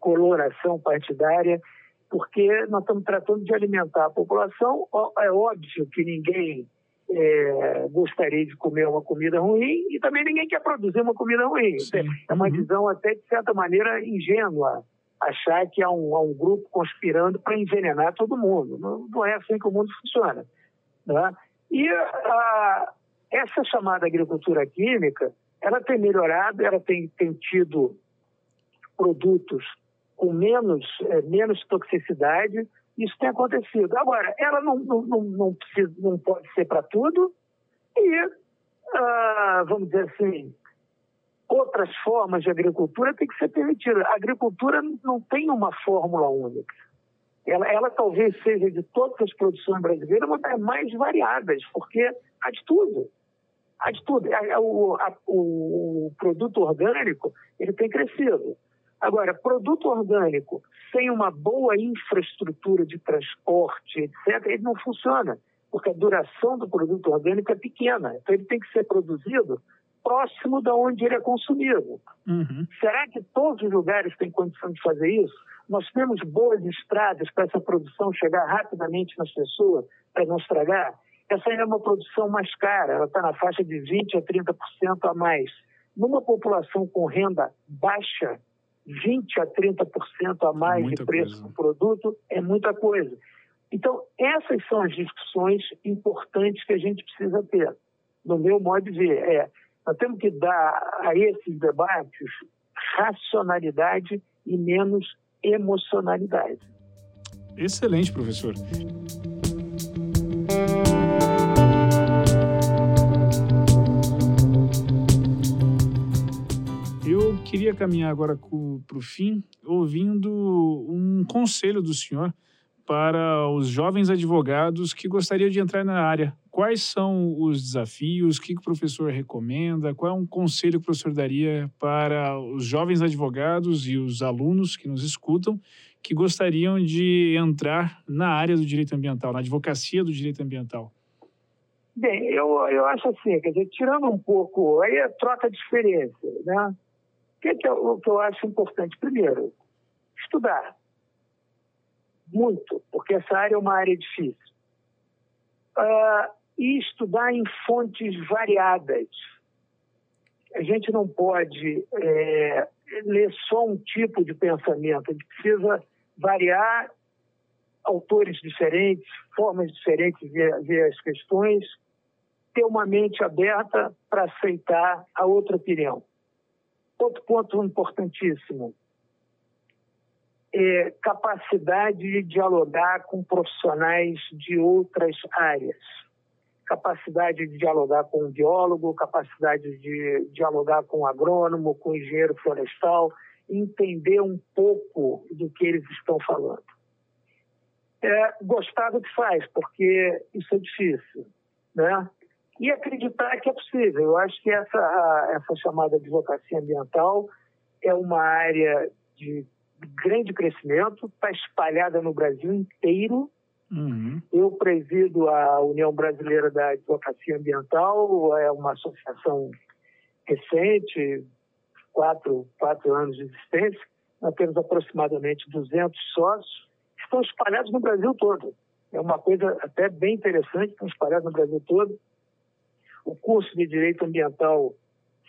coloração partidária, porque nós estamos tratando de alimentar a população. É óbvio que ninguém é, gostaria de comer uma comida ruim e também ninguém quer produzir uma comida ruim. Sim. É uma uhum. visão até, de certa maneira, ingênua achar que há um, há um grupo conspirando para envenenar todo mundo. Não, não, é assim que o mundo funciona. Né? E a, essa chamada agricultura química, ela tem melhorado, ela tem, tem tido produtos com menos, é, menos toxicidade, isso tem acontecido. Agora, ela não, não, não, não, precisa, não pode ser para tudo e, ah, vamos dizer assim, outras formas de agricultura têm que ser permitidas. A agricultura não tem uma fórmula única. Ela, ela talvez seja de todas as produções brasileiras, uma das mais variadas, porque há de tudo. Há de tudo. O, a, o produto orgânico ele tem crescido. Agora, produto orgânico sem uma boa infraestrutura de transporte, etc., ele não funciona, porque a duração do produto orgânico é pequena. Então, ele tem que ser produzido próximo de onde ele é consumido. Uhum. Será que todos os lugares têm condição de fazer isso? Nós temos boas estradas para essa produção chegar rapidamente nas pessoas, para não estragar? Essa é uma produção mais cara, ela está na faixa de 20% a 30% a mais. Numa população com renda baixa, 20% a 30% a mais é de preço coisa. do produto é muita coisa. Então, essas são as discussões importantes que a gente precisa ter. No meu modo de ver, é, nós temos que dar a esses debates racionalidade e menos emocionalidade. Excelente, professor. Queria caminhar agora para o fim, ouvindo um conselho do senhor para os jovens advogados que gostariam de entrar na área. Quais são os desafios? O que o professor recomenda? Qual é um conselho que o professor daria para os jovens advogados e os alunos que nos escutam que gostariam de entrar na área do direito ambiental, na advocacia do direito ambiental? Bem, eu, eu acho assim, quer dizer, tirando um pouco, aí é troca de experiência, né? Que, é que, eu, o que eu acho importante? Primeiro, estudar muito, porque essa área é uma área difícil. Uh, e estudar em fontes variadas. A gente não pode é, ler só um tipo de pensamento, a gente precisa variar autores diferentes, formas diferentes de ver, ver as questões, ter uma mente aberta para aceitar a outra opinião. Outro ponto importantíssimo, é, capacidade de dialogar com profissionais de outras áreas. Capacidade de dialogar com um biólogo, capacidade de dialogar com um agrônomo, com um engenheiro florestal, entender um pouco do que eles estão falando. É, gostar do que faz, porque isso é difícil, né? E acreditar que é possível. Eu acho que essa, essa chamada advocacia ambiental é uma área de grande crescimento, está espalhada no Brasil inteiro. Uhum. Eu presido a União Brasileira da Advocacia Ambiental, é uma associação recente, quatro, quatro anos de existência. Nós temos aproximadamente 200 sócios, estão espalhados no Brasil todo. É uma coisa até bem interessante, estão espalhados no Brasil todo. O curso de Direito Ambiental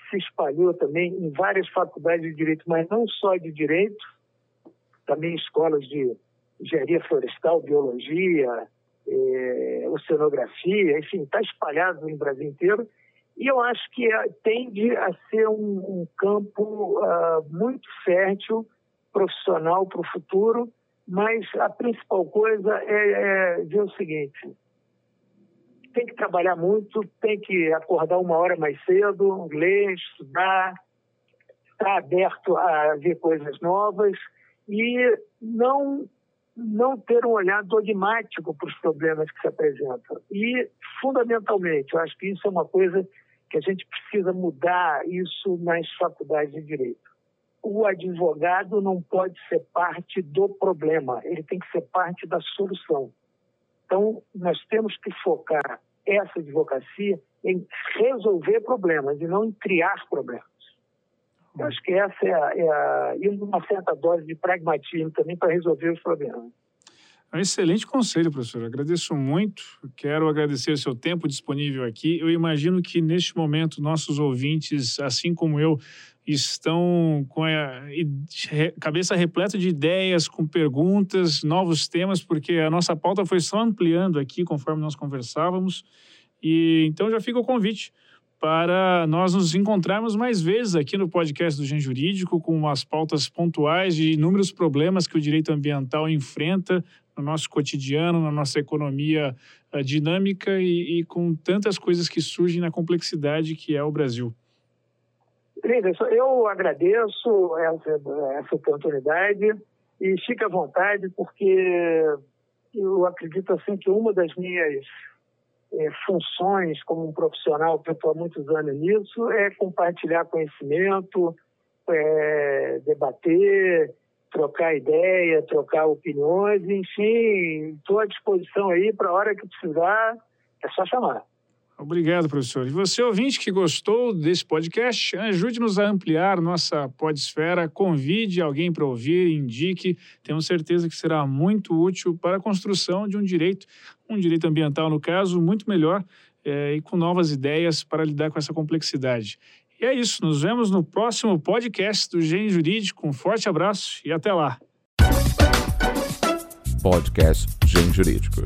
se espalhou também em várias faculdades de Direito, mas não só de Direito, também escolas de engenharia florestal, biologia, é, oceanografia, enfim, está espalhado no Brasil inteiro. E eu acho que é, tende a ser um, um campo uh, muito fértil, profissional para o futuro, mas a principal coisa é, é ver o seguinte: tem que trabalhar muito, tem que acordar uma hora mais cedo, ler, estudar, estar tá aberto a ver coisas novas e não não ter um olhar dogmático para os problemas que se apresentam. E, fundamentalmente, eu acho que isso é uma coisa que a gente precisa mudar isso nas faculdades de direito. O advogado não pode ser parte do problema, ele tem que ser parte da solução. Então, nós temos que focar essa advocacia em resolver problemas e não em criar problemas. Eu acho que essa é a, é a, e uma certa dose de pragmatismo também para resolver os problemas. É um excelente conselho, professor. Agradeço muito. Quero agradecer o seu tempo disponível aqui. Eu imagino que neste momento nossos ouvintes, assim como eu, estão com a cabeça repleta de ideias, com perguntas, novos temas, porque a nossa pauta foi só ampliando aqui conforme nós conversávamos. E então já fica o convite para nós nos encontrarmos mais vezes aqui no podcast do Gen Jurídico com umas pautas pontuais de inúmeros problemas que o direito ambiental enfrenta no nosso cotidiano, na nossa economia uh, dinâmica e, e, com tantas coisas que surgem na complexidade que é o Brasil. Linderson, eu agradeço essa, essa oportunidade e fique à vontade porque eu acredito assim que uma das minhas é, funções como um profissional que eu estou há muitos anos nisso é compartilhar conhecimento, é, debater, trocar ideia, trocar opiniões, enfim, estou à disposição aí para a hora que precisar, é só chamar. Obrigado, professor. E você, ouvinte que gostou desse podcast, ajude-nos a ampliar nossa podesfera, convide alguém para ouvir, indique. Temos certeza que será muito útil para a construção de um direito, um direito ambiental, no caso, muito melhor é, e com novas ideias para lidar com essa complexidade. É isso. Nos vemos no próximo podcast do Gen Jurídico. Um forte abraço e até lá. Podcast Gen Jurídico.